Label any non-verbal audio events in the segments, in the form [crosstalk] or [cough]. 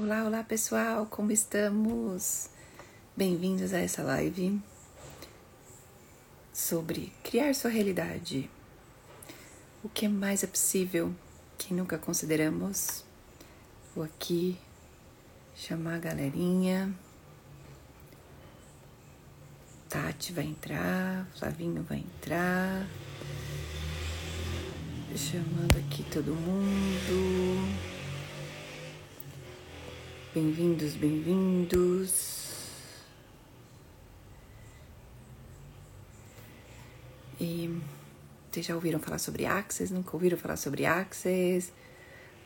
Olá, olá pessoal, como estamos? Bem-vindos a essa live sobre criar sua realidade. O que mais é possível que nunca consideramos? Vou aqui chamar a galerinha. Tati vai entrar, Flavinho vai entrar. Chamando aqui todo mundo. Bem-vindos, bem-vindos. E vocês já ouviram falar sobre Access? Nunca ouviram falar sobre Access?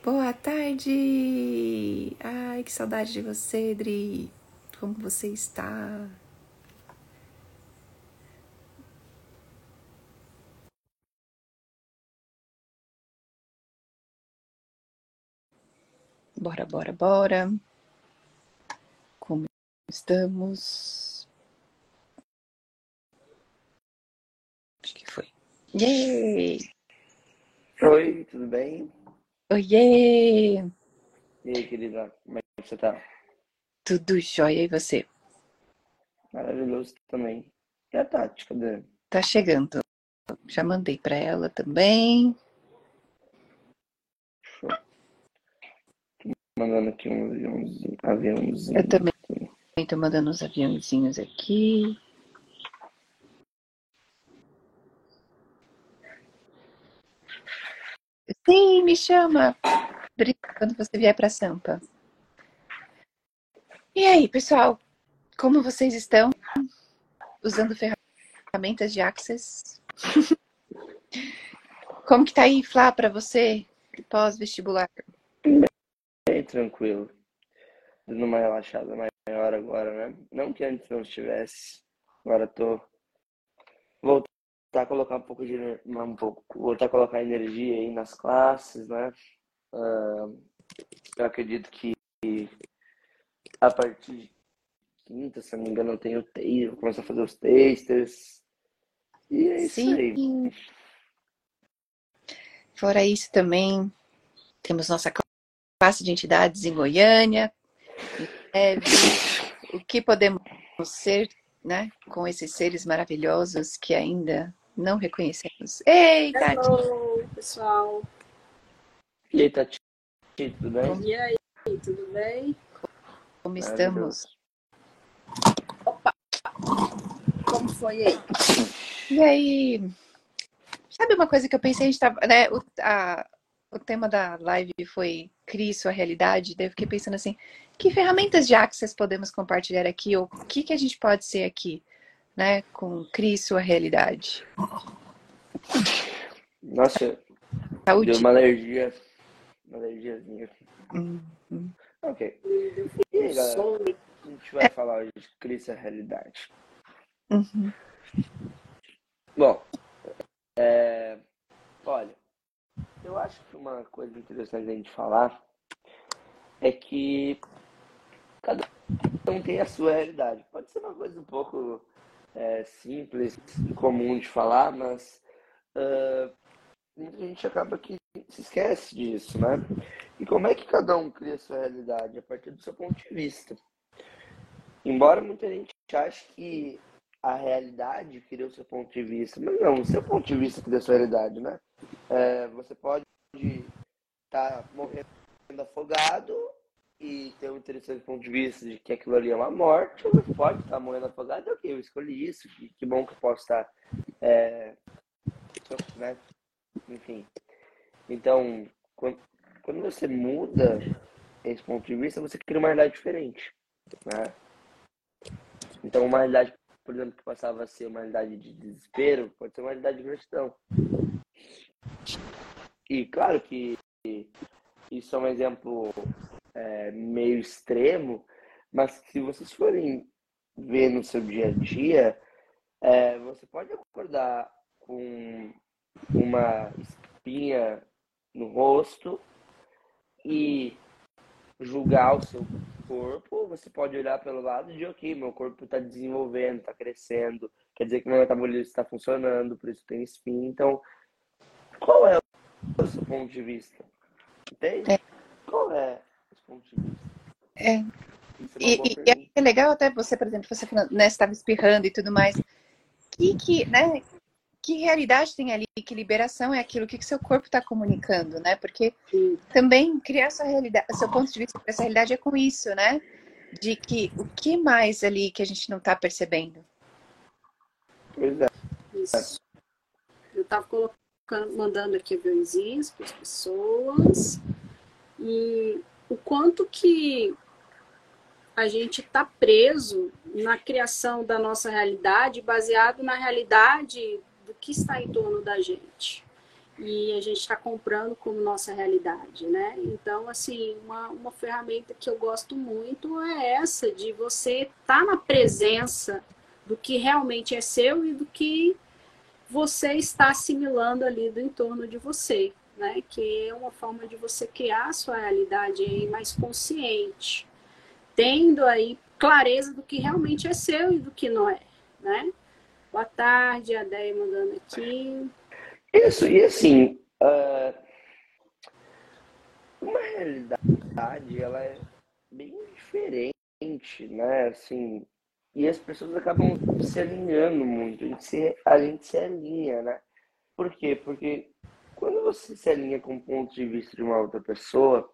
Boa tarde! Ai, que saudade de você, Dri! Como você está? Bora, bora, bora. Estamos? Acho que foi. Yay! Oi, tudo bem? Oiê! E aí, querida, como é que você tá? Tudo jóia e você? Maravilhoso também. E a Tati, cadê? Tá chegando. Já mandei para ela também. Show. Tô mandando aqui um aviãozinho. aviãozinho. Eu também tô mandando uns aviãozinhos aqui. Sim, me chama. Quando você vier para Sampa. E aí, pessoal? Como vocês estão? Usando ferramentas de Access? [laughs] Como que tá aí, Flá, para você, pós-vestibular? Bem tranquilo. Dando uma relaxada maior agora, né? Não que antes não estivesse. Agora tô voltar a colocar um pouco de um pouco, voltar a colocar energia aí nas classes, né? Uh, eu acredito que a partir de quinta, se não me engano, eu tenho texto, vou começar a fazer os tasters. E é isso Sim. aí. Fora isso também, temos nossa classe de entidades em Goiânia. Breve, o que podemos ser, né, com esses seres maravilhosos que ainda não reconhecemos. Ei, Tati! Hello, pessoal. E aí, Tati, tudo bem? E aí, tudo bem? Como estamos? Opa! Como foi aí? E aí, sabe uma coisa que eu pensei, a gente tava, né, o, a, o tema da live foi Crie sua realidade, daí eu fiquei pensando assim, que ferramentas de Access podemos compartilhar aqui, ou o que, que a gente pode ser aqui, né, com Crie sua realidade? Nossa, Saúde. deu uma alergia. Uma alergiazinha. Hum, hum. Ok. E aí, galera? A gente vai falar hoje de crise a realidade. Uhum. Bom, é, olha, eu acho que uma coisa interessante a gente falar é que cada um tem a sua realidade. Pode ser uma coisa um pouco é, simples comum de falar, mas muita gente acaba que se esquece disso, né? E como é que cada um cria a sua realidade? A partir do seu ponto de vista. Embora muita gente ache que a realidade cria o seu ponto de vista, mas não, o seu ponto de vista cria a sua realidade, né? É, você pode estar morrendo afogado e ter um interessante ponto de vista de que aquilo ali é uma morte, ou você pode estar morrendo afogado, ok, eu escolhi isso, que, que bom que eu posso estar, é, né? Enfim. Então, quando, quando você muda esse ponto de vista, você cria uma realidade diferente, né? Então, uma realidade, por exemplo, que passava a ser uma realidade de desespero, pode ser uma realidade de gratidão. E claro que isso é um exemplo é, meio extremo, mas se vocês forem ver no seu dia a dia, é, você pode acordar com uma espinha no rosto e julgar o seu corpo, você pode olhar pelo lado de, ok, meu corpo está desenvolvendo, está crescendo, quer dizer que meu metabolismo está funcionando, por isso tem espinha. Então, qual é o seu ponto de vista? Entende? É. Qual é esse ponto de vista? É. E, e, é legal até você, por exemplo, você né, estava espirrando e tudo mais. Que, que, né, que realidade tem ali? Que liberação é aquilo? O que, que seu corpo está comunicando, né? Porque também criar sua realidade, seu ponto de vista para essa realidade é com isso, né? De que o que mais ali que a gente não está percebendo? Pois é. Isso. Eu estava colocando, mandando aqui aviãozinhos para as pessoas e o quanto que a gente está preso na criação da nossa realidade, baseado na realidade do que está em torno da gente. E a gente está comprando como nossa realidade, né? Então, assim, uma, uma ferramenta que eu gosto muito é essa, de você estar tá na presença do que realmente é seu e do que você está assimilando ali do entorno de você, né? Que é uma forma de você criar a sua realidade aí mais consciente, tendo aí clareza do que realmente é seu e do que não é, né? Boa tarde, a mandando aqui. Isso, e assim, uh, uma realidade, ela é bem diferente, né? Assim, e as pessoas acabam se alinhando muito, a gente se, a gente se alinha, né? Por quê? Porque quando você se alinha com o ponto de vista de uma outra pessoa,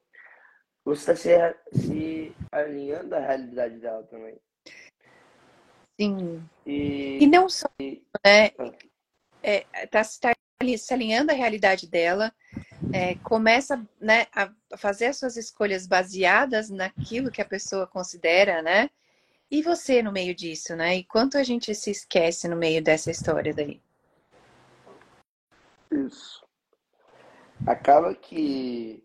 você está se, se alinhando à realidade dela também. Sim. E, e não só, e... né? É, tá, tá se alinhando à realidade dela, é, começa né, a fazer as suas escolhas baseadas naquilo que a pessoa considera, né? E você no meio disso, né? E quanto a gente se esquece no meio dessa história daí? Isso. Acaba que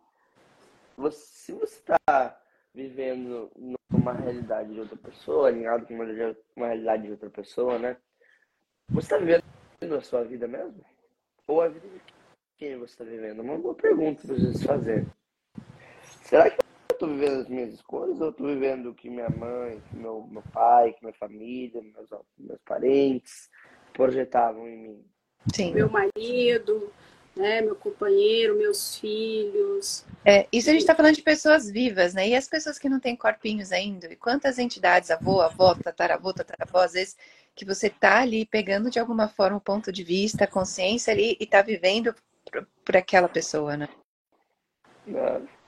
você, se você está vivendo numa realidade de outra pessoa, alinhado com uma, uma realidade de outra pessoa, né? Você está vivendo a sua vida mesmo? Ou a vida de quem você está vivendo? Uma boa pergunta para vocês fazerem. Será que tô vivendo as minhas escolhas ou tô vivendo o que minha mãe, que meu, meu pai, que minha família, meus, meus parentes projetavam em mim? Sim. Meu marido, né, meu companheiro, meus filhos. É, isso a gente está falando de pessoas vivas, né? E as pessoas que não têm corpinhos ainda? E quantas entidades, avô, avó, tataravô, tataravó, às vezes, que você tá ali pegando de alguma forma o ponto de vista, a consciência ali e tá vivendo por aquela pessoa, né? É.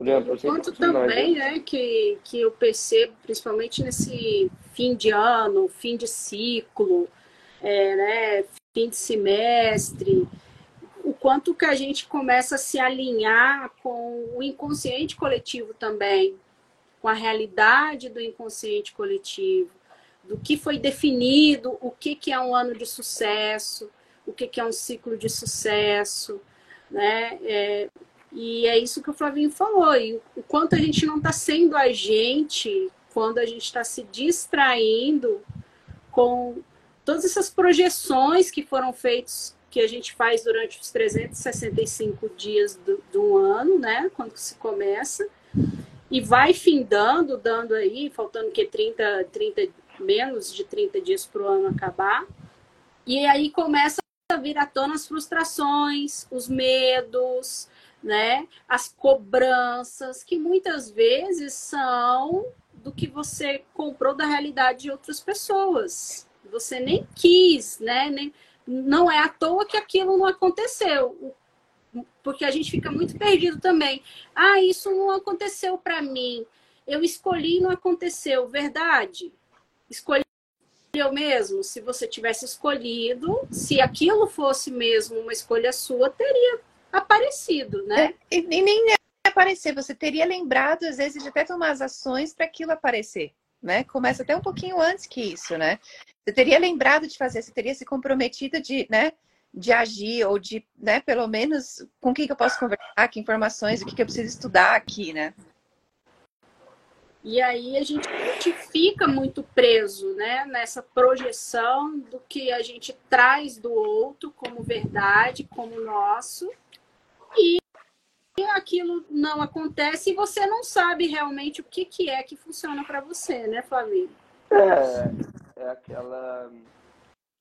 Exemplo, Quanto também, né, que, que eu percebo, principalmente nesse fim de ano, fim de ciclo, é, né, fim de semestre, o quanto que a gente começa a se alinhar com o inconsciente coletivo também, com a realidade do inconsciente coletivo, do que foi definido, o que, que é um ano de sucesso, o que, que é um ciclo de sucesso, né? É, e é isso que o Flavinho falou. E o quanto a gente não está sendo a gente quando a gente está se distraindo com todas essas projeções que foram feitas, que a gente faz durante os 365 dias do, do ano, né? Quando se começa. E vai findando, dando aí, faltando que 30, 30, menos de 30 dias para o ano acabar. E aí começa a vir à tona as frustrações, os medos, né? As cobranças, que muitas vezes são do que você comprou da realidade de outras pessoas. Você nem quis, né? Nem, não é à toa que aquilo não aconteceu. Porque a gente fica muito perdido também. Ah, isso não aconteceu para mim. Eu escolhi e não aconteceu. Verdade? Escolheu mesmo? Se você tivesse escolhido, se aquilo fosse mesmo uma escolha sua, teria aparecido, né? É, e, nem aparecer, você teria lembrado, às vezes, de até tomar as ações para aquilo aparecer, né? Começa até um pouquinho antes que isso, né? Você teria lembrado de fazer, você teria se comprometido de, né? De agir, ou de, né, pelo menos, com quem que eu posso conversar, que informações, o que, que eu preciso estudar aqui, né? E aí a gente, a gente fica muito preso né, nessa projeção do que a gente traz do outro como verdade, como nosso, e aquilo não acontece e você não sabe realmente o que, que é que funciona para você, né, Flavinho? É, é aquela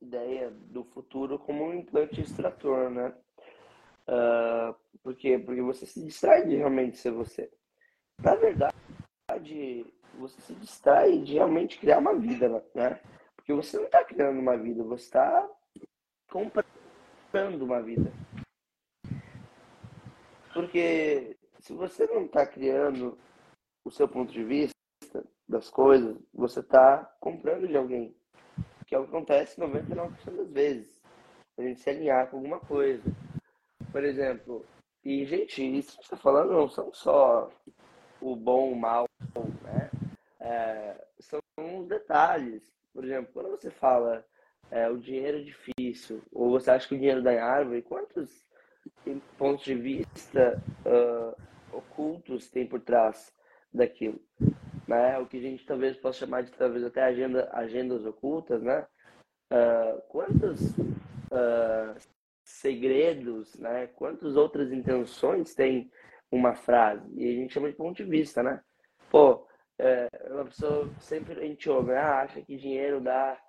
ideia do futuro como um implante extrator, né? Uh? Porque você se distrai de realmente ser você. Na verdade, você se distrai de realmente criar uma vida, né? Porque você não está criando uma vida, você está comprando uma vida. Porque se você não está criando o seu ponto de vista das coisas, você está comprando de alguém. Que é o que acontece 99% das vezes. A gente se alinhar com alguma coisa. Por exemplo, e gente, isso que você está falando não são só o bom, o mal, né? É, são os detalhes. Por exemplo, quando você fala é, o dinheiro é difícil, ou você acha que o dinheiro dá em árvore, quantos pontos de vista uh, ocultos tem por trás daquilo? Né? O que a gente talvez possa chamar de talvez até agenda, agendas ocultas, né? Uh, quantos uh, segredos, né? Quantas outras intenções tem uma frase? E a gente chama de ponto de vista, né? Pô, é, uma pessoa sempre a gente ouve, ah, acha que dinheiro dá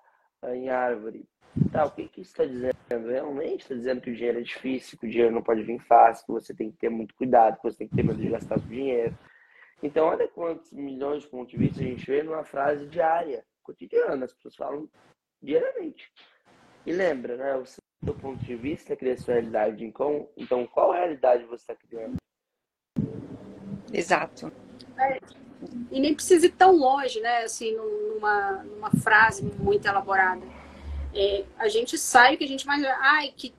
em árvore. Tá, o que, que isso está dizendo? Realmente está dizendo que o dinheiro é difícil, que o dinheiro não pode vir fácil, que você tem que ter muito cuidado, que você tem que ter medo de gastar o dinheiro. Então, olha quantos milhões de pontos de vista a gente vê numa frase diária, cotidiana, as pessoas falam diariamente. E lembra, né? O seu ponto de vista cria a sua realidade. Então, então qual realidade você está criando? Exato. É, e nem precisa ir tão longe, né? Assim, numa, numa frase muito elaborada. É, a gente sai que a gente mais. Ai, que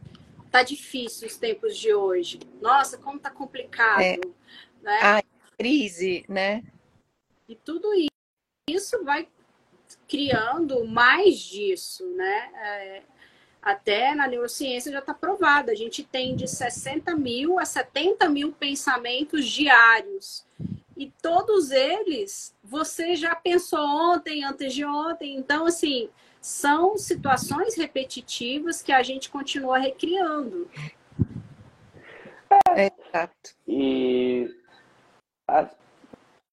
tá difícil os tempos de hoje. Nossa, como tá complicado. É. Né? Ai, crise, né? E tudo isso vai criando mais disso, né? É, até na neurociência já está provado. A gente tem de 60 mil a 70 mil pensamentos diários. E todos eles você já pensou ontem, antes de ontem. Então, assim, são situações repetitivas que a gente continua recriando. É, exato. E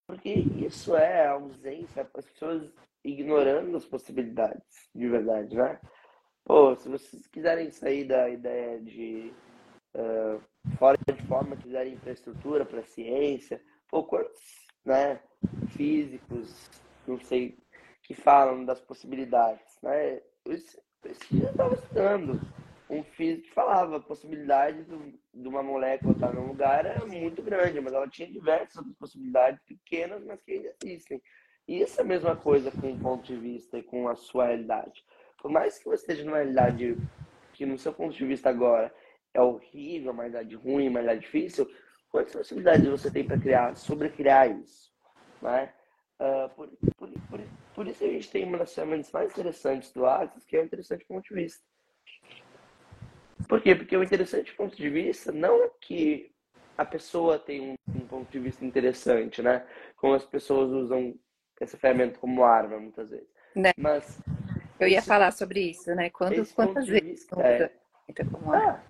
porque isso é a ausência, as pessoas ignorando as possibilidades, de verdade, né? Pô, se vocês quiserem sair da ideia de uh, fora de forma, quiserem infraestrutura para ciência, pô, quantos né, físicos, não sei, que falam das possibilidades, né? Esse, esse dia eu estava estudando um físico que falava a possibilidade do, de uma molécula estar num lugar era muito grande, mas ela tinha diversas outras possibilidades pequenas, mas que ainda existem. E isso é a mesma coisa com o ponto de vista e com a sua realidade. Por mais que você esteja numa realidade que, no seu ponto de vista agora, é horrível, uma realidade ruim, uma realidade difícil, quantas possibilidades você tem para criar, sobre criar isso? Né? Uh, por, por, por, por, isso a gente tem uma das ferramentas mais interessantes do Axis, que é o interessante ponto de vista. Por quê? Porque o interessante ponto de vista não é que a pessoa tem um, um ponto de vista interessante, né? Como as pessoas usam essa ferramenta como arma, muitas vezes. Né? Mas eu ia esse, falar sobre isso, né? Quando, quantas vezes vista, é... como ah,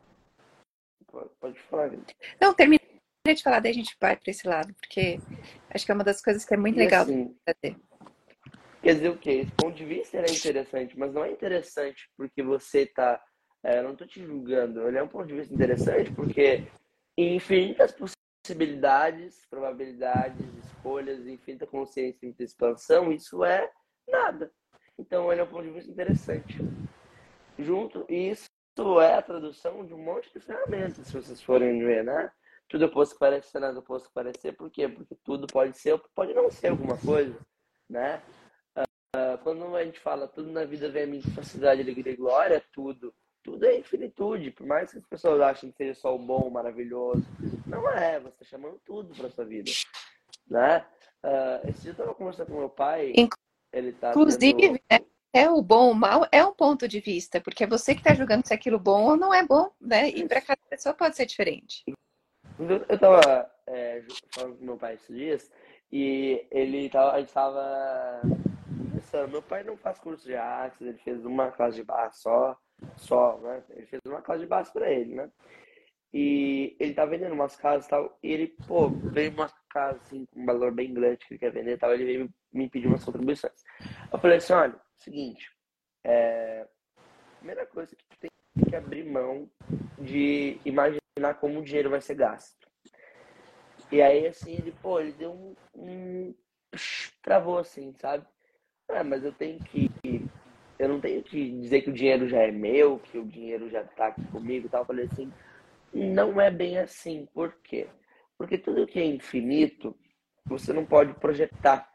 pode falar. Não, termina de falar, daí a gente vai para esse lado, porque acho que é uma das coisas que é muito e legal assim, fazer. Quer dizer o quê? Esse ponto de vista é interessante, mas não é interessante porque você está é, eu não estou te julgando. Ele é um ponto de vista interessante porque infinitas possibilidades, probabilidades, escolhas, infinita consciência, infinita expansão, isso é nada. Então ele é um ponto de vista interessante. Junto, isso é a tradução de um monte de ferramentas, se vocês forem ver, né? Tudo oposto que parece nada oposto que parecer. Por quê? Porque tudo pode ser ou pode não ser alguma coisa, né? Quando a gente fala tudo na vida vem a minha facilidade, alegria e glória, tudo tudo é infinitude, por mais que as pessoas achem que seja só o bom, maravilhoso. Não é, você está chamando tudo para sua vida. Né? Uh, esse dia eu estava conversando com meu pai. Ele tá Inclusive, tendo... é, é o bom ou o mal, é um ponto de vista, porque é você que está julgando se aquilo bom ou não é bom, né? E para cada pessoa pode ser diferente. Eu estava é, falando com meu pai esses dias e ele tava, a gente estava Meu pai não faz curso de artes, ele fez uma classe de barra só só, né? Ele fez uma casa de base para ele, né? E ele tá vendendo umas casas e tal. E ele, pô, veio uma casa assim, com um valor bem grande que ele quer vender e tal. Ele veio me pedir umas contribuições. Eu falei assim: olha, seguinte, é... primeira coisa que tu tem que abrir mão de imaginar como o dinheiro vai ser gasto. E aí, assim, ele, pô, ele deu um, um travou assim, sabe? Ah, mas eu tenho que. Eu não tenho que dizer que o dinheiro já é meu, que o dinheiro já tá aqui comigo e tal. Eu falei assim, não é bem assim. Por quê? Porque tudo que é infinito, você não pode projetar.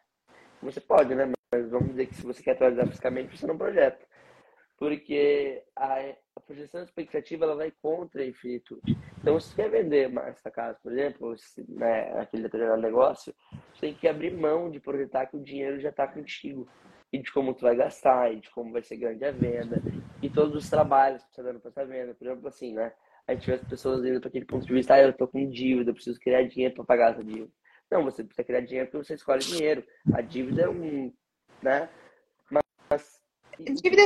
Você pode, né? Mas vamos dizer que se você quer atualizar fisicamente, você não projeta. Porque a, a projeção expectativa ela vai contra a infinitude. Então, se você quer vender mais essa casa, por exemplo, se, né, aquele determinado negócio, você tem que abrir mão de projetar que o dinheiro já está contigo. E de como tu vai gastar, e de como vai ser grande a venda, e todos os trabalhos que você está dando para essa venda. Por exemplo, assim, né? A gente vê as pessoas indo para aquele ponto de vista, ah, eu estou com dívida, eu preciso criar dinheiro para pagar essa dívida. Não, você precisa criar dinheiro porque você escolhe dinheiro. A dívida é um, né? Mas dívida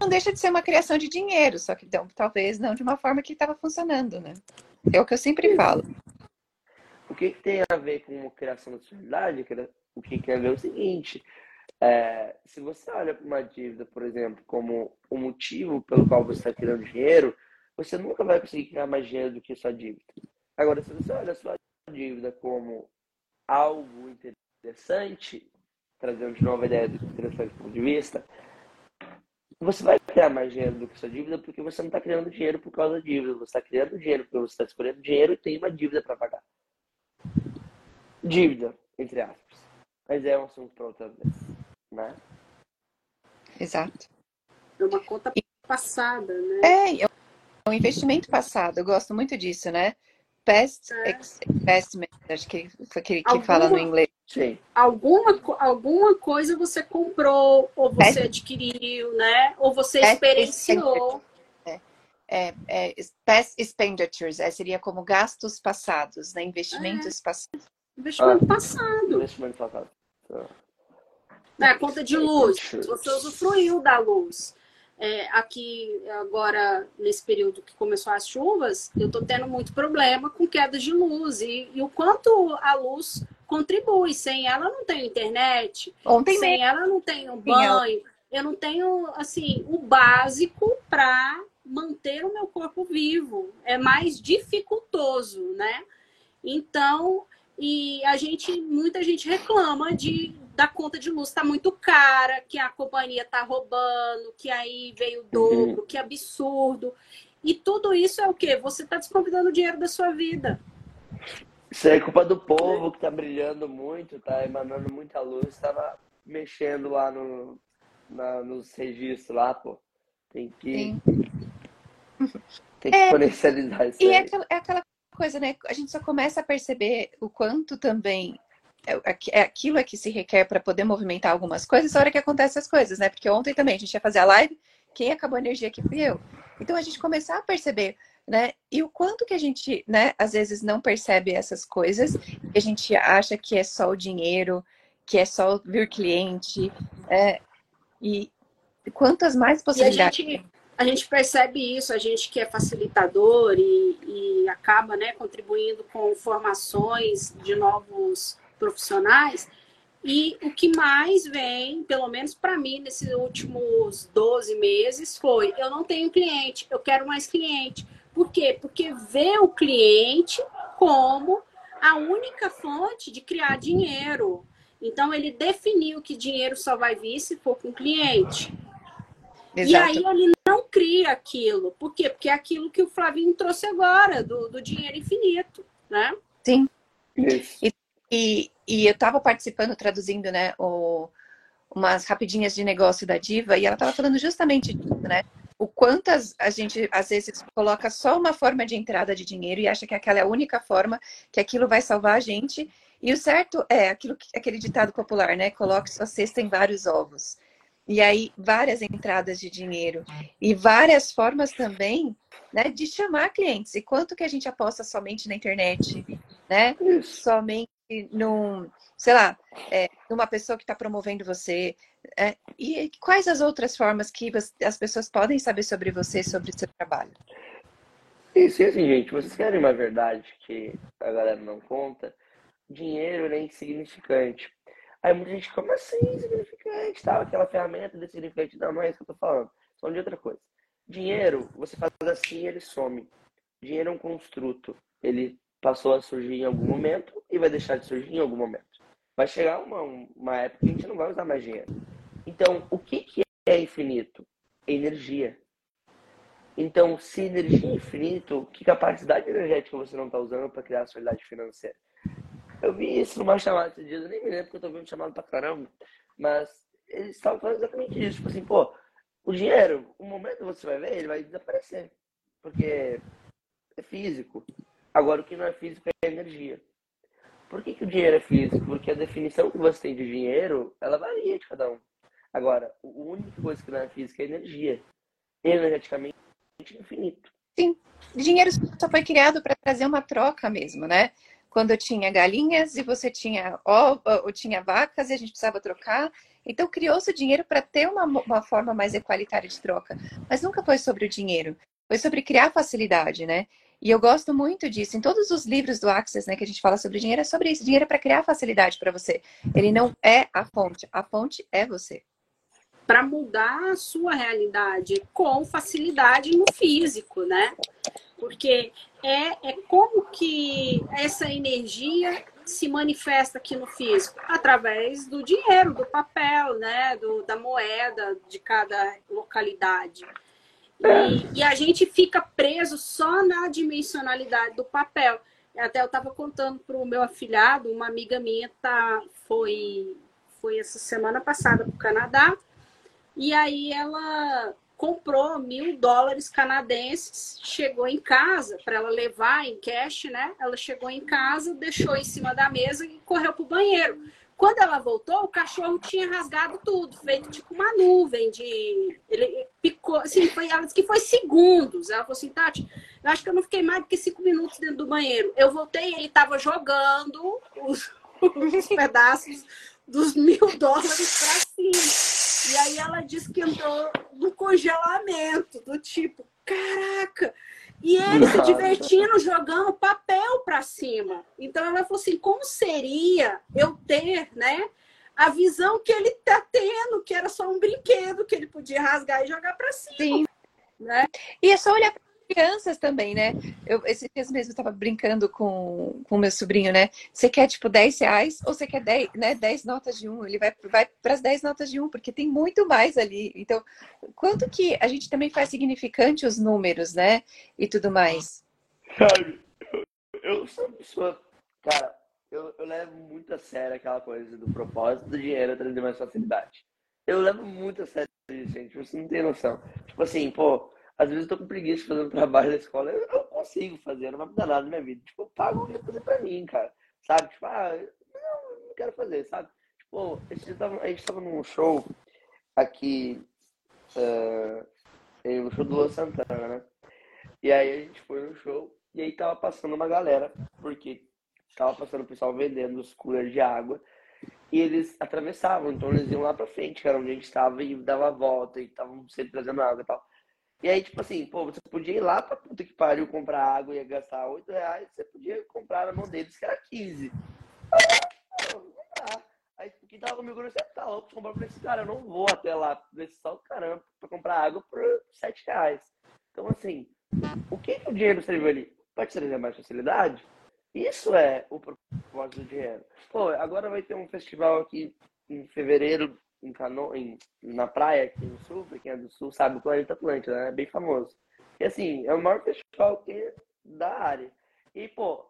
não deixa de ser uma criação de dinheiro, só que então, talvez não de uma forma que estava funcionando, né? É o que eu sempre falo. O que, que tem a ver com a criação da sociedade? O que tem a ver é o seguinte: é, se você olha para uma dívida, por exemplo, como o motivo pelo qual você está criando dinheiro, você nunca vai conseguir criar mais dinheiro do que sua dívida. Agora, se você olha a sua dívida como algo interessante, trazendo de novo a ideia do interessante ponto de vista, você vai criar mais dinheiro do que sua dívida porque você não está criando dinheiro por causa da dívida. Você está criando dinheiro porque você está escolhendo dinheiro e tem uma dívida para pagar. Dívida, entre aspas. Mas é um assunto para outra vez, né? Exato. É uma conta passada, né? É, é um investimento passado. Eu gosto muito disso, né? Past é. investment, acho que foi aquele que alguma, fala no inglês. Sim. Alguma, alguma coisa você comprou, ou você Past, adquiriu, né? Ou você experienciou. É, é, é, past expenditures, é, seria como gastos passados, né? Investimentos é. passados. Investimento ah, passado. Investimento passado. É, conta de luz. Você usufruiu da luz é, aqui agora nesse período que começou as chuvas, eu estou tendo muito problema com quedas de luz e, e, o quanto a luz contribui. Sem ela não tenho internet, Ontem sem mesmo. ela não tenho banho, eu não tenho assim o básico para manter o meu corpo vivo. É mais dificultoso, né? Então, e a gente, muita gente reclama de da conta de luz está muito cara, que a companhia está roubando, que aí veio o dobro, uhum. que absurdo. E tudo isso é o quê? Você está desconvidando o dinheiro da sua vida. Isso é culpa do povo que está brilhando muito, está emanando muita luz, estava mexendo lá no, na, nos registros lá, pô. Tem que. Sim. Tem que é, potencializar isso. E é aquela, é aquela coisa, né? A gente só começa a perceber o quanto também é, é, é aquilo é que se requer para poder movimentar algumas coisas na hora que acontecem as coisas, né? Porque ontem também a gente ia fazer a live, quem acabou a energia aqui fui eu. Então a gente começar a perceber, né? E o quanto que a gente, né, às vezes não percebe essas coisas, a gente acha que é só o dinheiro, que é só vir cliente, é, e quantas mais possibilidades. E a gente, a gente percebe isso, a gente que é facilitador e, e acaba né, contribuindo com formações de novos profissionais. E o que mais vem, pelo menos para mim, nesses últimos 12 meses, foi: eu não tenho cliente, eu quero mais cliente. Por quê? Porque vê o cliente como a única fonte de criar dinheiro. Então, ele definiu que dinheiro só vai vir se for com cliente. Exato. E aí ele não cria aquilo. Por quê? Porque é aquilo que o Flavinho trouxe agora, do, do dinheiro infinito, né? Sim. Isso. E e, e eu estava participando, traduzindo, né, o, umas rapidinhas de negócio da Diva, e ela estava falando justamente disso, né? O quantas a gente, às vezes, coloca só uma forma de entrada de dinheiro e acha que aquela é a única forma, que aquilo vai salvar a gente. E o certo é aquilo, aquele ditado popular, né? Coloque sua cesta em vários ovos. E aí, várias entradas de dinheiro. E várias formas também né, de chamar clientes. E quanto que a gente aposta somente na internet, né? Somente num, sei lá, é, numa pessoa que está promovendo você? É, e quais as outras formas que as pessoas podem saber sobre você, sobre o seu trabalho? Isso, e assim, gente, vocês querem uma verdade que a galera não conta? Dinheiro é insignificante. Aí muita gente, como assim insignificante? Tal, aquela ferramenta de significante. Não, não é isso que eu tô falando. Só de outra coisa. Dinheiro, você faz assim ele some. Dinheiro é um construto. Ele passou a surgir em algum momento e vai deixar de surgir em algum momento. vai chegar uma, uma época que a gente não vai usar mais dinheiro. Então, o que, que é infinito? Energia. Então, se energia é infinito, que capacidade energética você não está usando para criar a sua realidade financeira? Eu vi isso numa chamada esses dias, eu nem me lembro porque eu tô vendo chamada pra caramba, mas eles estavam falando exatamente isso. Tipo assim, pô, o dinheiro, o momento que você vai ver, ele vai desaparecer. Porque é físico. Agora, o que não é físico é energia. Por que, que o dinheiro é físico? Porque a definição que você tem de dinheiro, ela varia de cada um. Agora, a única coisa que não é física é energia. Energeticamente infinito. Sim, dinheiro só foi criado para trazer uma troca mesmo, né? Quando eu tinha galinhas e você tinha ó, ou tinha vacas e a gente precisava trocar. Então criou-se o dinheiro para ter uma, uma forma mais equalitária de troca. Mas nunca foi sobre o dinheiro. Foi sobre criar facilidade, né? E eu gosto muito disso. Em todos os livros do Access, né, que a gente fala sobre dinheiro, é sobre isso. Dinheiro é para criar facilidade para você. Ele não é a fonte. A fonte é você para mudar a sua realidade com facilidade no físico, né? Porque é, é como que essa energia se manifesta aqui no físico? Através do dinheiro, do papel, né? Do, da moeda de cada localidade. E, e a gente fica preso só na dimensionalidade do papel. Até eu estava contando para o meu afilhado, uma amiga minha tá, foi, foi essa semana passada para o Canadá e aí ela comprou mil dólares canadenses, chegou em casa para ela levar em cash, né? Ela chegou em casa, deixou em cima da mesa e correu pro banheiro. Quando ela voltou, o cachorro tinha rasgado tudo, feito tipo uma nuvem de. Ele picou, assim, foi, ela disse que foi segundos. Ela falou assim, Tati, eu acho que eu não fiquei mais do que cinco minutos dentro do banheiro. Eu voltei ele estava jogando os, os pedaços dos mil dólares para cima. E aí ela disse que entrou no congelamento, do tipo, caraca! E ele se divertindo, jogando papel para cima. Então ela falou assim: como seria eu ter, né? A visão que ele tá tendo, que era só um brinquedo que ele podia rasgar e jogar para cima. Sim. Né? E é só olhar crianças também, né? Eu, esses dias mesmo estava brincando com o meu sobrinho, né? Você quer, tipo, 10 reais ou você quer 10, né, 10 notas de um? Ele vai, vai para as 10 notas de um, porque tem muito mais ali. Então, quanto que a gente também faz significante os números, né? E tudo mais. Sabe, eu, eu sou uma pessoa. Cara, eu, eu levo muito a sério aquela coisa do propósito do dinheiro trazer mais facilidade. Eu levo muito a sério isso, gente. Você não tem noção. Tipo assim, pô às vezes eu tô com preguiça de fazer um trabalho na escola, eu, eu consigo fazer, não vai mudar nada na minha vida. Tipo, eu pago alguém fazer pra mim, cara. Sabe? Tipo, ah, não, não quero fazer, sabe? Tipo, a gente tava num show aqui, uh, no show do Luan Santana, né? E aí a gente foi no show e aí tava passando uma galera, porque tava passando o pessoal vendendo os coolers de água e eles atravessavam, então eles iam lá pra frente, que era onde a gente estava e dava a volta e estavam sempre trazendo água e tal. E aí, tipo assim, pô, você podia ir lá pra puta que pariu comprar água e ia gastar 8 reais, você podia comprar na mão deles, que era 15. Não, não dá. Aí quem tava comigo você tá louco de comprar pra esse cara, eu não vou até lá nesse sal caramba pra comprar água por 7 reais. Então, assim, o que, que o dinheiro serviu ali? Pode trazer mais facilidade? Isso é o propósito do dinheiro. Pô, agora vai ter um festival aqui em fevereiro em Cano, em, na praia aqui no sul, pra quem é do sul sabe o Planeta Atlântida, né? É bem famoso. E assim, é o maior festival que da área. E, pô,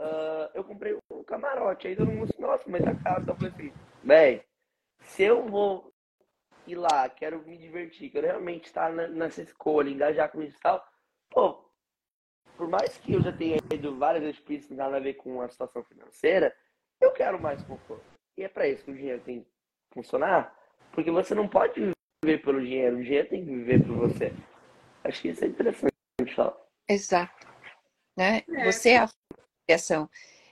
uh, eu comprei um camarote, aí todo mundo disse, nossa, mas tá caro. Então eu falei assim, véi, se eu vou ir lá, quero me divertir, quero realmente estar nessa escolha, engajar com isso e tal, pô, por mais que eu já tenha ido várias vezes por isso, nada a ver com a situação financeira, eu quero mais conforto. E é para isso que o dinheiro tem funcionar, porque você não pode viver pelo dinheiro, o dinheiro tem que viver por você. Acho que isso é interessante falar. Exato. Né? É. Você é a criação.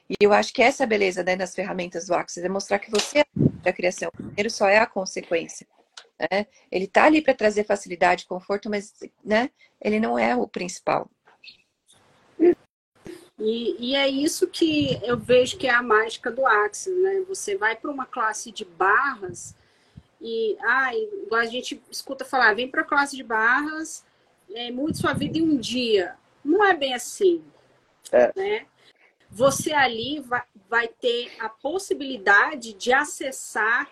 E eu acho que essa beleza né, das ferramentas do Axis é mostrar que você é a criação. O dinheiro só é a consequência. Né? Ele está ali para trazer facilidade, conforto, mas né, ele não é o principal. E, e, é isso que eu vejo que é a mágica do Axis, né? Você vai para uma classe de barras e, ah, igual a gente escuta falar, vem para a classe de barras, é, mude sua vida em um dia. Não é bem assim, é. né? Você ali vai, vai ter a possibilidade de acessar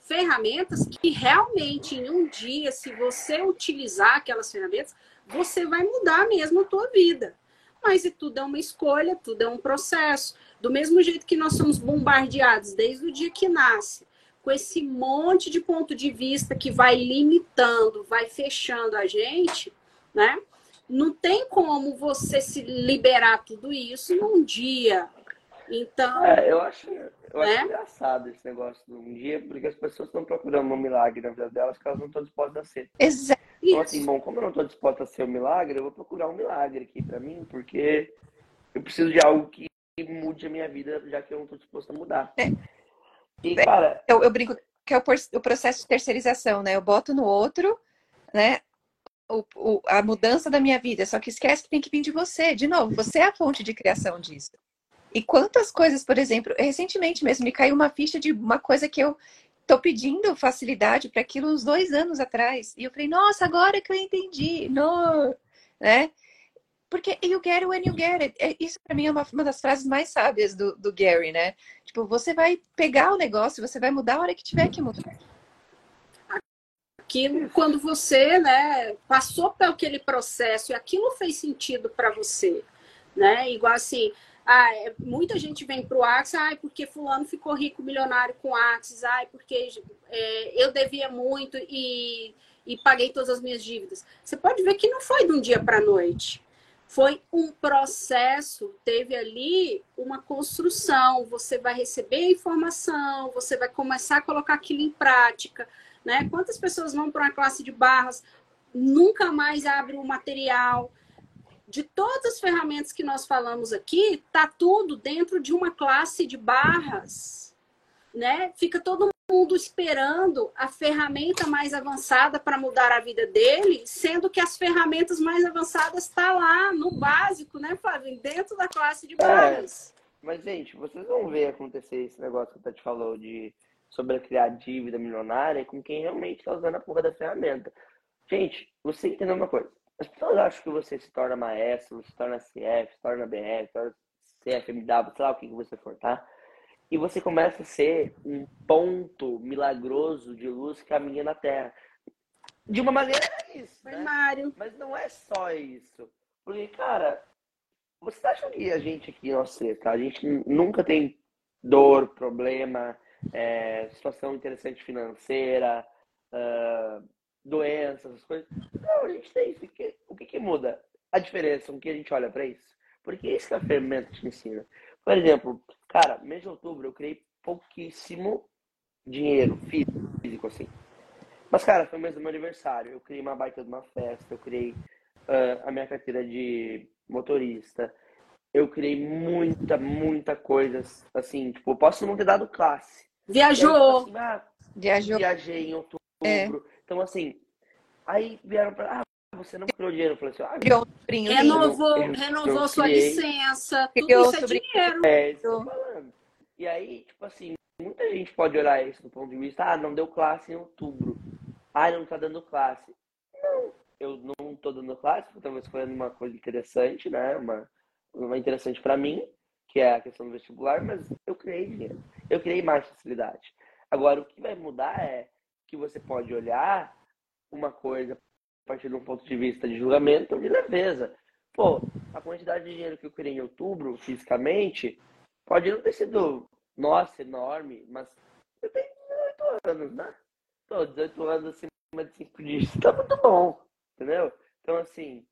ferramentas que realmente em um dia, se você utilizar aquelas ferramentas, você vai mudar mesmo a tua vida. Mas e tudo é uma escolha, tudo é um processo. Do mesmo jeito que nós somos bombardeados desde o dia que nasce, com esse monte de ponto de vista que vai limitando, vai fechando a gente, né? Não tem como você se liberar tudo isso num dia. Então. É, eu acho, eu acho né? engraçado esse negócio de um dia, porque as pessoas estão procurando um milagre na vida delas que elas não estão dispostas a ser. Exato. Então, assim, bom, como eu não estou disposta a ser um milagre, eu vou procurar um milagre aqui para mim, porque eu preciso de algo que mude a minha vida, já que eu não estou disposto a mudar. É. E, cara. Eu, eu brinco que é o, o processo de terceirização, né? Eu boto no outro, né? O, o, a mudança da minha vida, só que esquece que tem que vir de você. De novo, você é a fonte de criação disso. E quantas coisas, por exemplo, recentemente mesmo me caiu uma ficha de uma coisa que eu tô pedindo facilidade para aquilo uns dois anos atrás. E eu falei, nossa, agora que eu entendi. No, né? Porque you get it when you get it. É, isso para mim é uma, uma das frases mais sábias do, do Gary, né? Tipo, você vai pegar o negócio, você vai mudar a hora que tiver que mudar. Aquilo, quando você, né, passou por aquele processo e aquilo fez sentido para você, né? Igual assim, ah, muita gente vem para o Axis, ah, porque fulano ficou rico, milionário com Axis, ah, porque é, eu devia muito e, e paguei todas as minhas dívidas. Você pode ver que não foi de um dia para a noite. Foi um processo, teve ali uma construção. Você vai receber informação, você vai começar a colocar aquilo em prática. Né? Quantas pessoas vão para uma classe de barras, nunca mais abrem o material, de todas as ferramentas que nós falamos aqui, tá tudo dentro de uma classe de barras, né? Fica todo mundo esperando a ferramenta mais avançada para mudar a vida dele, sendo que as ferramentas mais avançadas tá lá no básico, né, Flávio? Dentro da classe de é, barras. É, mas, gente, vocês vão ver acontecer esse negócio que o Tati falou de sobre criar dívida milionária com quem realmente está usando a porra da ferramenta. Gente, você entendeu uma coisa as pessoas acham que você se torna maestro, se torna CF, se torna BF, se torna CFMW, sei lá o que, que você for, tá? E você começa a ser um ponto milagroso de luz que caminha na Terra. De uma maneira é isso, né? Mário. Mas não é só isso. Porque, cara, você acha que a gente aqui, nós três, tá? A gente nunca tem dor, problema, é, situação interessante financeira, uh, doenças, essas coisas. Não, a gente tem isso. O que, que muda? A diferença, o que a gente olha para isso. Porque é isso que a ferramenta te ensina. Por exemplo, cara, mês de outubro eu criei pouquíssimo dinheiro físico, assim. Mas, cara, foi o mês do meu aniversário. Eu criei uma baita de uma festa, eu criei uh, a minha carteira de motorista. Eu criei muita, muita coisa, assim, tipo, eu posso não ter dado classe. Viajou! Assim, ah, Viajou. Viajei em outubro. É. Então, assim, aí vieram para. Ah, você não criou dinheiro. Eu falei assim, ah, criou renovou, eu, renovou eu sua licença, criou tudo isso é dinheiro. É, isso que eu tô falando. E aí, tipo assim, muita gente pode olhar isso do ponto de vista, ah, não deu classe em outubro. Ah, não tá dando classe. Não, eu não tô dando classe, porque eu tava escolhendo uma coisa interessante, né? Uma, uma interessante para mim, que é a questão do vestibular, mas eu criei dinheiro. Eu criei mais facilidade. Agora, o que vai mudar é que você pode olhar uma coisa a partir de um ponto de vista de julgamento ou de leveza. Pô, a quantidade de dinheiro que eu criei em outubro, fisicamente, pode não ter sido, nossa, enorme, mas eu tenho 18 anos, né? Tô 18 anos acima de 5 dígitos, tá muito bom, entendeu? Então, assim,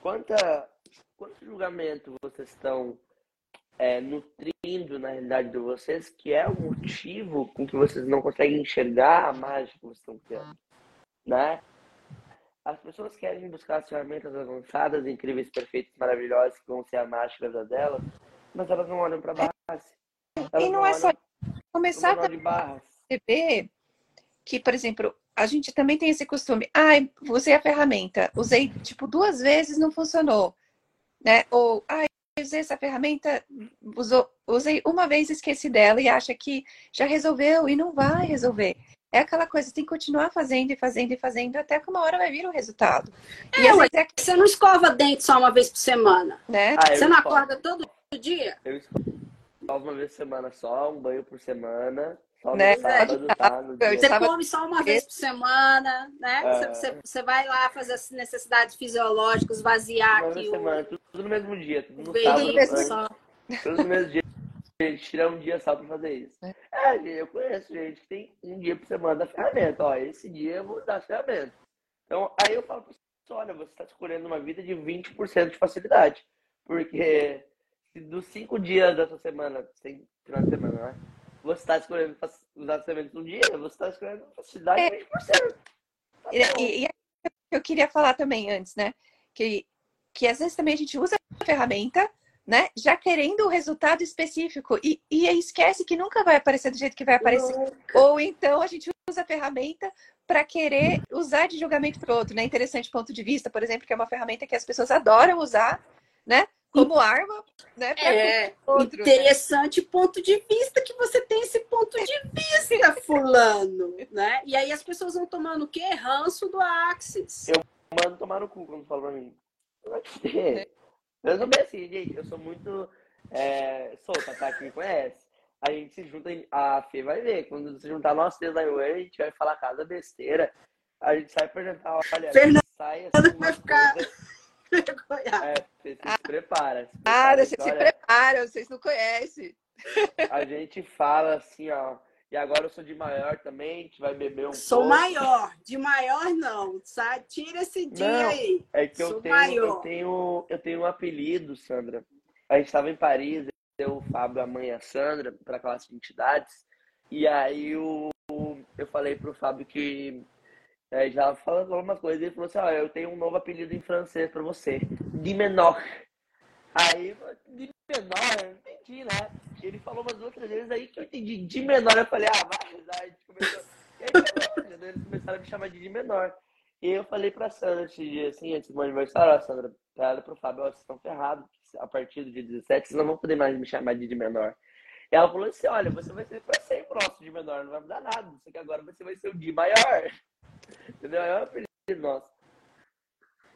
quanta, quanto julgamento vocês estão é, nutrindo na realidade de vocês, que é o motivo com que vocês não conseguem enxergar a mágica que vocês estão criando, né? As pessoas querem buscar as ferramentas avançadas, incríveis, perfeitas, maravilhosas, que vão ser a mágica da delas, mas elas não olham para base. Elas e não, não é só começar a perceber que, por exemplo, a gente também tem esse costume. Ai, ah, usei a ferramenta, usei tipo duas vezes, não funcionou, né? Ou ai, usei essa ferramenta, usou, usei uma vez, esqueci dela e acha que já resolveu e não vai resolver. É aquela coisa, tem que continuar fazendo e fazendo e fazendo até que uma hora vai vir o resultado. É, e às é... Você não escova dente só uma vez por semana. Né? Ah, você não escovo. acorda todo dia? Eu escovo. uma vez por semana só, um banho por semana. Só né? sábado, tá? Dia. Você come só uma vez por semana, né? É... Você, você vai lá fazer as necessidades fisiológicas, vaziar uma aqui. Semana, tudo, tudo no mesmo dia, tudo no sábado. Só. Tudo no mesmo dia. Gente tira um dia só pra fazer isso. É. é, eu conheço gente que tem um dia por semana da ferramenta. Ó, esse dia eu vou a ferramenta. Então, aí eu falo pra você, olha, você está escolhendo uma vida de 20% de facilidade. Porque dos cinco dias da sua semana, sem final de semana, né? Você está escolhendo usar as ferramentas um dia, você está escolhendo facilidade é. de 20%. Tá e, e, eu queria falar também antes, né? Que, que às vezes também a gente usa a ferramenta, né? Já querendo o resultado específico. E, e esquece que nunca vai aparecer do jeito que vai aparecer. Nunca. Ou então a gente usa a ferramenta para querer usar de julgamento para outro, né? Interessante ponto de vista, por exemplo, que é uma ferramenta que as pessoas adoram usar, né? Como arma, né? É outro, né? interessante né? ponto de vista que você tem esse ponto de vista, fulano, né? E aí as pessoas vão tomando o quê? Ranço do Axis. Eu mando tomar no cu quando falam pra mim. É. Eu sou bem assim, gente. Eu sou muito é, solta, tá? Quem conhece. A gente se junta, a Fê vai ver. Quando se juntar nós três aí, a gente vai falar casa besteira. A gente sai pra jantar, olha, Fernanda sai assim, vai ficar... Coisa vergonhada. É, se prepara. Se ah, você se prepara, vocês não conhecem. A gente fala assim, ó. E agora eu sou de maior também, a gente vai beber um Sou pouco. maior, de maior não, sabe? Tira esse dia não, aí. É que eu tenho, eu tenho, eu tenho um apelido, Sandra. A gente estava em Paris, eu, o Fábio, a mãe e a Sandra, para a classe de entidades. E aí o, eu falei pro Fábio que é, já falando alguma coisa, ele falou assim, ó, eu tenho um novo apelido em francês pra você. De menor. Aí, de menor, eu entendi, né? Ele falou umas outras vezes aí que eu entendi. De menor, eu falei, ah, vai, a gente começou. E aí, eles começaram a me chamar de de menor. E eu falei pra Sandra assim, antes do meu aniversário, ó, Sandra, pra ela pro Fábio, ó, vocês estão ferrados. A partir do dia 17, vocês não vão poder mais me chamar de de menor. Ela falou assim, olha, você vai ser pra sempre nosso de menor, não vai mudar nada. Só que agora você vai ser o de maior. [laughs] Entendeu? É um apelido nosso.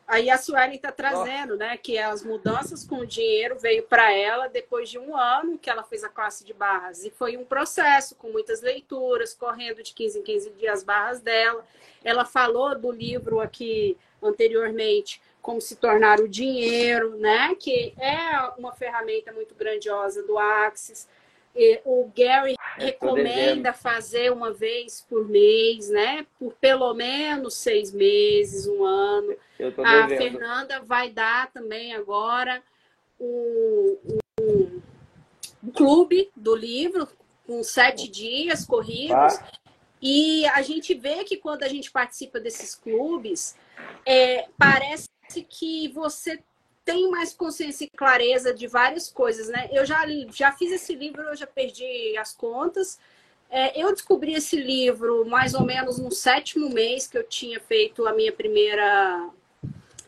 Aí a Sueli está trazendo, Nossa. né, que as mudanças com o dinheiro veio para ela depois de um ano que ela fez a classe de barras. E foi um processo com muitas leituras, correndo de 15 em 15 dias as barras dela. Ela falou do livro aqui anteriormente, Como se tornar o dinheiro, né, que é uma ferramenta muito grandiosa do Axis. O Gary recomenda fazer uma vez por mês, né? Por pelo menos seis meses, um ano. A. Fernanda vai dar também agora um, um, um clube do livro com sete dias corridos. Ah. E a gente vê que quando a gente participa desses clubes, é, parece que você tem mais consciência e clareza de várias coisas, né? Eu já, já fiz esse livro, eu já perdi as contas. É, eu descobri esse livro mais ou menos no sétimo mês que eu tinha feito a minha primeira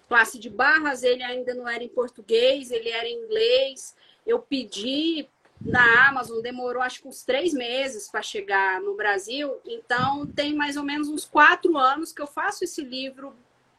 classe de barras. Ele ainda não era em português, ele era em inglês. Eu pedi na Amazon, demorou acho que uns três meses para chegar no Brasil. Então, tem mais ou menos uns quatro anos que eu faço esse livro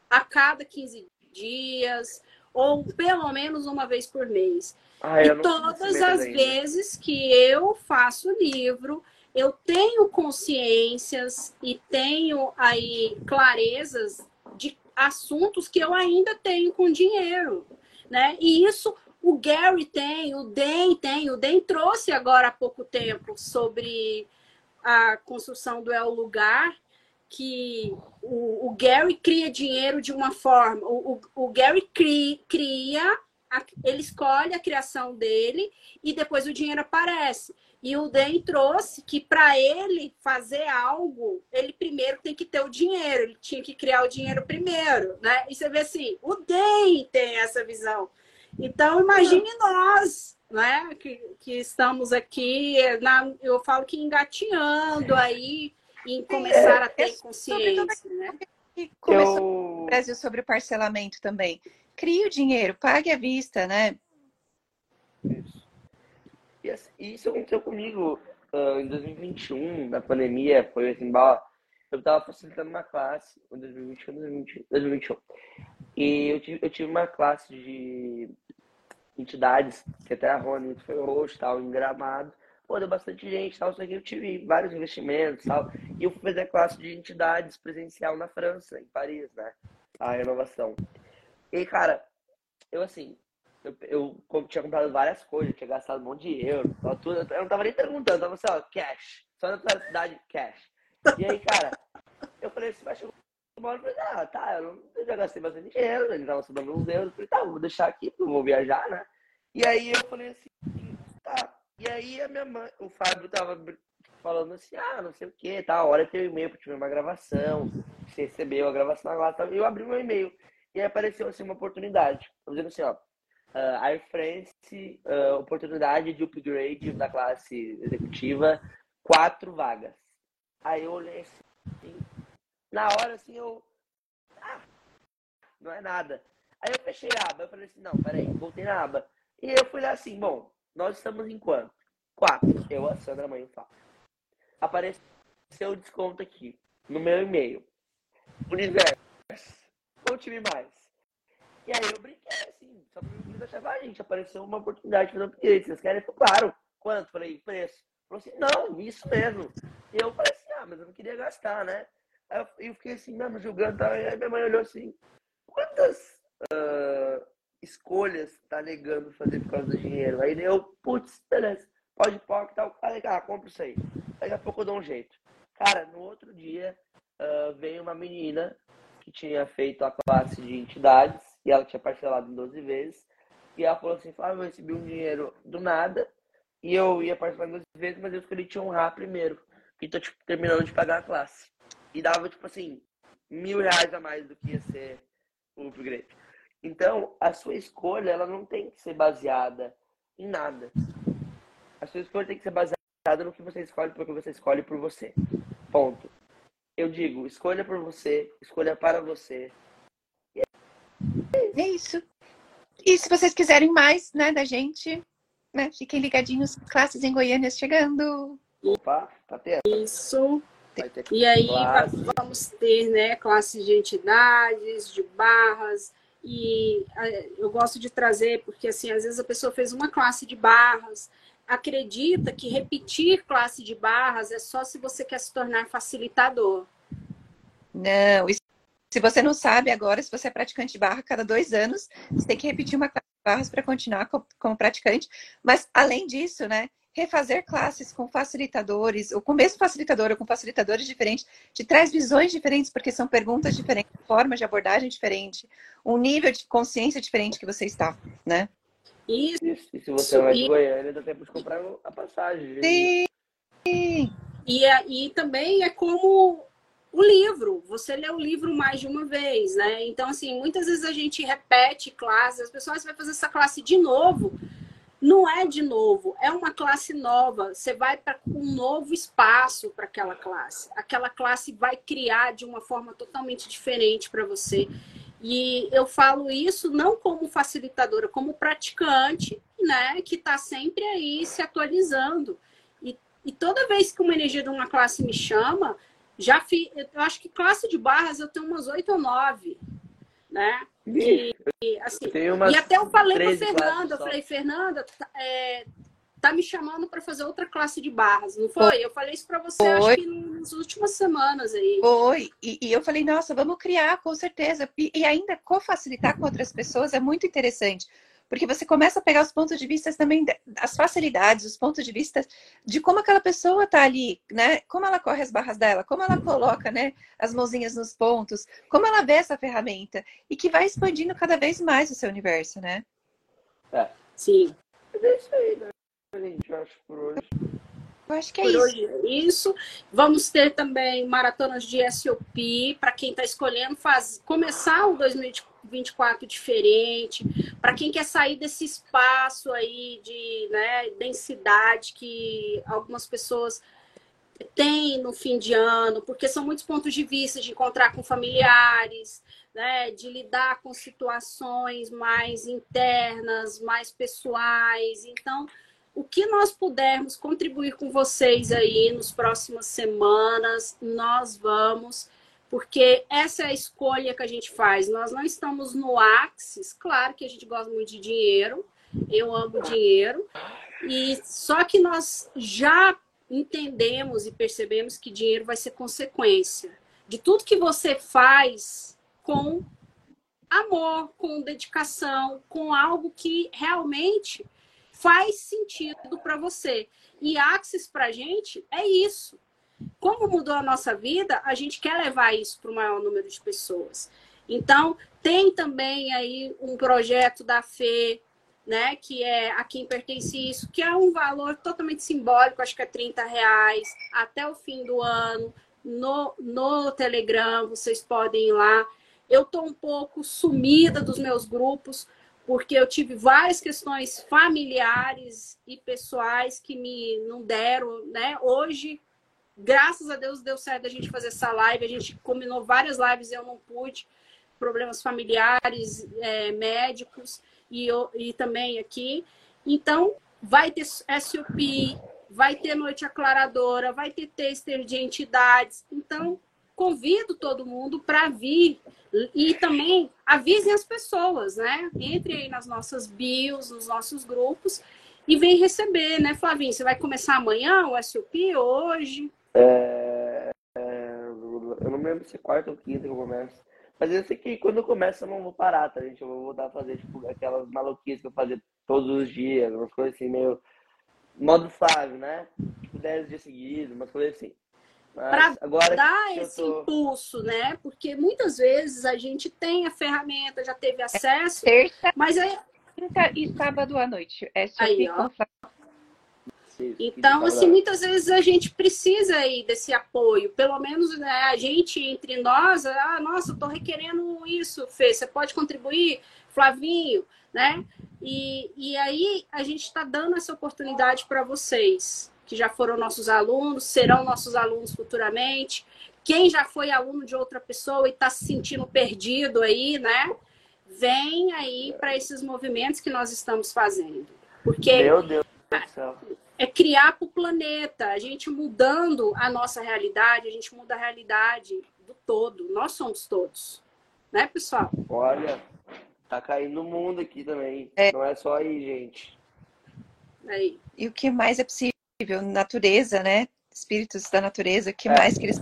a cada 15 dias ou pelo menos uma vez por mês. Ah, e todas as ainda. vezes que eu faço o livro, eu tenho consciências e tenho aí clarezas de assuntos que eu ainda tenho com dinheiro, né? E isso o Gary tem, o Den tem, o Den trouxe agora há pouco tempo sobre a construção do El Lugar, que o, o, Gary cria dinheiro de uma forma. O, o, o Gary cria, cria a, ele escolhe a criação dele e depois o dinheiro aparece. E o Den trouxe que para ele fazer algo, ele primeiro tem que ter o dinheiro, ele tinha que criar o dinheiro primeiro, né? E você vê assim, o Den tem essa visão. Então imagine nós, né, que, que estamos aqui, na, eu falo que engatinhando aí, em começar é, a ter é consciência, né? E começou eu... no Brasil sobre o parcelamento também. Crie o dinheiro, pague à vista, né? Isso. E assim, isso aconteceu comigo uh, em 2021, na pandemia, foi assim, eu estava facilitando uma classe, em 2021, 2021, 2021 e eu tive, eu tive uma classe de entidades, que até a Rony foi host, tal, em Gramado. Pô, deu bastante gente, tal, só que eu tive vários investimentos, tal. E eu fui fazer classe de entidades presencial na França, em Paris, né? A renovação. E, cara, eu assim, eu, eu tinha comprado várias coisas, tinha gastado um monte de euro, tudo. Eu não tava nem perguntando, tava assim, ó, cash. Só na cidade, cash. E aí, cara, eu falei assim, mas chegou uma hora, eu falei, ah, tá, eu, não, eu já gastei bastante dinheiro, ele tava sobrando uns euros, eu falei, tá, vou deixar aqui, vou viajar, né? E aí eu falei assim. E aí a minha mãe, o Fábio tava falando assim, ah, não sei o que, tá, a hora tem um e-mail pra tiver uma gravação, você recebeu a gravação lá, tá? eu abri meu e-mail. E aí apareceu assim uma oportunidade, dizendo assim, ó, uh, Air France, uh, oportunidade de upgrade da classe executiva, quatro vagas. Aí eu olhei assim, na hora assim eu. Ah, não é nada. Aí eu fechei a aba, eu falei assim, não, peraí, voltei na aba. E eu fui lá assim, bom, nós estamos em quanto? Quatro. Eu, a Sandra, mãe o Fábio. Apareceu o desconto aqui, no meu e-mail. Universo, conte-me mais. E aí eu brinquei assim, só pra deixar, ah, gente, apareceu uma oportunidade de fazer um upgrade. Vocês querem? Falei, claro. Quanto? Falei, preço. Falou assim, não, isso mesmo. E eu falei assim, ah, mas eu não queria gastar, né? Aí eu, fiquei assim, mesmo, julgando, tá? aí minha mãe olhou assim, quantas uh, escolhas tá negando fazer por causa do dinheiro? Aí eu, putz, beleza, pode pôr que tal, tá legal, compra isso aí. Daqui a pouco eu dou um jeito. Cara, no outro dia, uh, veio uma menina que tinha feito a classe de entidades e ela tinha parcelado em 12 vezes. E ela falou assim, Flávio, eu recebi um dinheiro do nada e eu ia parcelar em 12 vezes, mas eu escolhi te honrar primeiro. E tô tipo, terminando de pagar a classe. E dava, tipo assim, mil reais a mais do que ia ser o upgrade. Então, a sua escolha, ela não tem que ser baseada em nada. A sua escolha tem que ser baseada no que você escolhe, porque você escolhe por você. Ponto eu digo, escolha por você, escolha para você. É isso. E se vocês quiserem mais, né, da gente, né, fiquem ligadinhos, classes em Goiânia chegando. Opa, tá tendo. Isso. E aí classe. vamos ter, né, classes de entidades, de barras, e eu gosto de trazer, porque assim, às vezes a pessoa fez uma classe de barras, acredita que repetir classe de barras é só se você quer se tornar facilitador. Não, se você não sabe agora, se você é praticante de barra, cada dois anos você tem que repetir uma classe de barras para continuar como praticante. Mas além disso, né? Refazer classes com facilitadores, ou com o mesmo facilitador, ou com facilitadores diferentes, te traz visões diferentes, porque são perguntas diferentes, formas de abordagem diferente, um nível de consciência diferente que você está, né? Isso. E se você não é de Goiânia, dá tempo de comprar a passagem. Sim. E, e também é como o livro. Você lê o livro mais de uma vez, né? Então, assim, muitas vezes a gente repete classes, as pessoas vão fazer essa classe de novo. Não é de novo, é uma classe nova. Você vai para um novo espaço para aquela classe. Aquela classe vai criar de uma forma totalmente diferente para você. E eu falo isso não como facilitadora, como praticante, né, que está sempre aí se atualizando. E, e toda vez que uma energia de uma classe me chama, já fiz, eu acho que classe de barras eu tenho umas oito ou nove, né? E, e, assim, e até eu falei para Fernanda, eu falei, Fernanda, é, tá me chamando para fazer outra classe de barras, não foi? Eu falei isso para você, foi. acho que nas últimas semanas aí. Foi, e, e, eu falei, nossa, vamos criar, com certeza. E, e ainda co-facilitar com outras pessoas é muito interessante, porque você começa a pegar os pontos de vista também, as facilidades, os pontos de vista de como aquela pessoa tá ali, né? Como ela corre as barras dela, como ela coloca, né, as mãozinhas nos pontos, como ela vê essa ferramenta, e que vai expandindo cada vez mais o seu universo, né? É. Sim. É isso aí, né? gente, acho por hoje. Eu acho que é por isso. Hoje é isso. Vamos ter também maratonas de SOP para quem está escolhendo faz... começar o 2024 diferente, para quem quer sair desse espaço aí de né, densidade que algumas pessoas têm no fim de ano, porque são muitos pontos de vista de encontrar com familiares, né, de lidar com situações mais internas, mais pessoais. Então, o que nós pudermos contribuir com vocês aí nos próximas semanas, nós vamos, porque essa é a escolha que a gente faz. Nós não estamos no Axis, claro que a gente gosta muito de dinheiro, Eu amo dinheiro. E só que nós já entendemos e percebemos que dinheiro vai ser consequência de tudo que você faz com amor, com dedicação, com algo que realmente faz sentido para você. E Axis para a gente é isso. Como mudou a nossa vida, a gente quer levar isso para o maior número de pessoas. Então, tem também aí um projeto da FE, né, que é a quem pertence isso, que é um valor totalmente simbólico, acho que é 30 reais, até o fim do ano. No, no Telegram, vocês podem ir lá. Eu estou um pouco sumida dos meus grupos, porque eu tive várias questões familiares e pessoais que me não deram, né? Hoje, graças a Deus, deu certo a gente fazer essa live. A gente combinou várias lives e eu não pude. Problemas familiares, é, médicos e, e também aqui. Então, vai ter SUP, vai ter noite aclaradora, vai ter tester de entidades. Então, convido todo mundo para vir e também avisem as pessoas, né? Entre aí nas nossas bios, nos nossos grupos e vem receber, né, Flavinho? Você vai começar amanhã o SUP hoje? É, é, eu não me lembro se é quarta ou quinta que eu começo. Mas eu sei que quando eu eu não vou parar, tá, gente? Eu vou voltar a fazer, tipo, aquelas maluquices que eu fazia todos os dias, umas coisas assim, meio modo Flávio, né? Tipo, 10 dias seguidos, umas coisas assim para dar esse tô... impulso, né? Porque muitas vezes a gente tem a ferramenta, já teve acesso, é terça, mas aí e sábado à noite. É aí, ó. Então, assim, muitas vezes a gente precisa aí desse apoio. Pelo menos né, a gente entre nós, ah, nossa, estou requerendo isso, Fê, você pode contribuir? Flavinho, né? E, e aí a gente está dando essa oportunidade para vocês que já foram nossos alunos, serão nossos alunos futuramente. Quem já foi aluno de outra pessoa e está se sentindo perdido aí, né? Vem aí para esses movimentos que nós estamos fazendo. Porque Meu Deus do céu. é criar para o planeta. A gente mudando a nossa realidade, a gente muda a realidade do todo. Nós somos todos. Né, pessoal? Olha, tá caindo o mundo aqui também. É. Não é só aí, gente. Aí. E o que mais é possível? Natureza, né? Espíritos da natureza, que é. mais que eles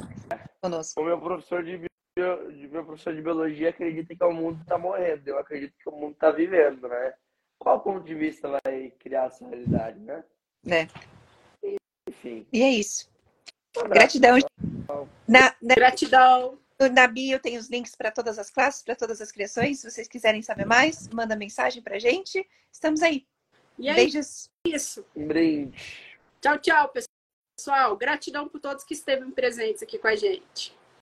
conosco? O meu professor de, bio, meu professor de biologia acredita que o mundo está morrendo. Eu acredito que o mundo está vivendo, né? Qual ponto de vista vai criar essa realidade, né? Né? Enfim. E é isso. Um Gratidão. Na, na, Gratidão. Na bio tem os links para todas as classes, para todas as criações. Se vocês quiserem saber mais, manda mensagem para gente. Estamos aí. E aí, Beijos. Isso. Um brinde. Tchau, tchau, pessoal. Gratidão por todos que esteve presentes aqui com a gente.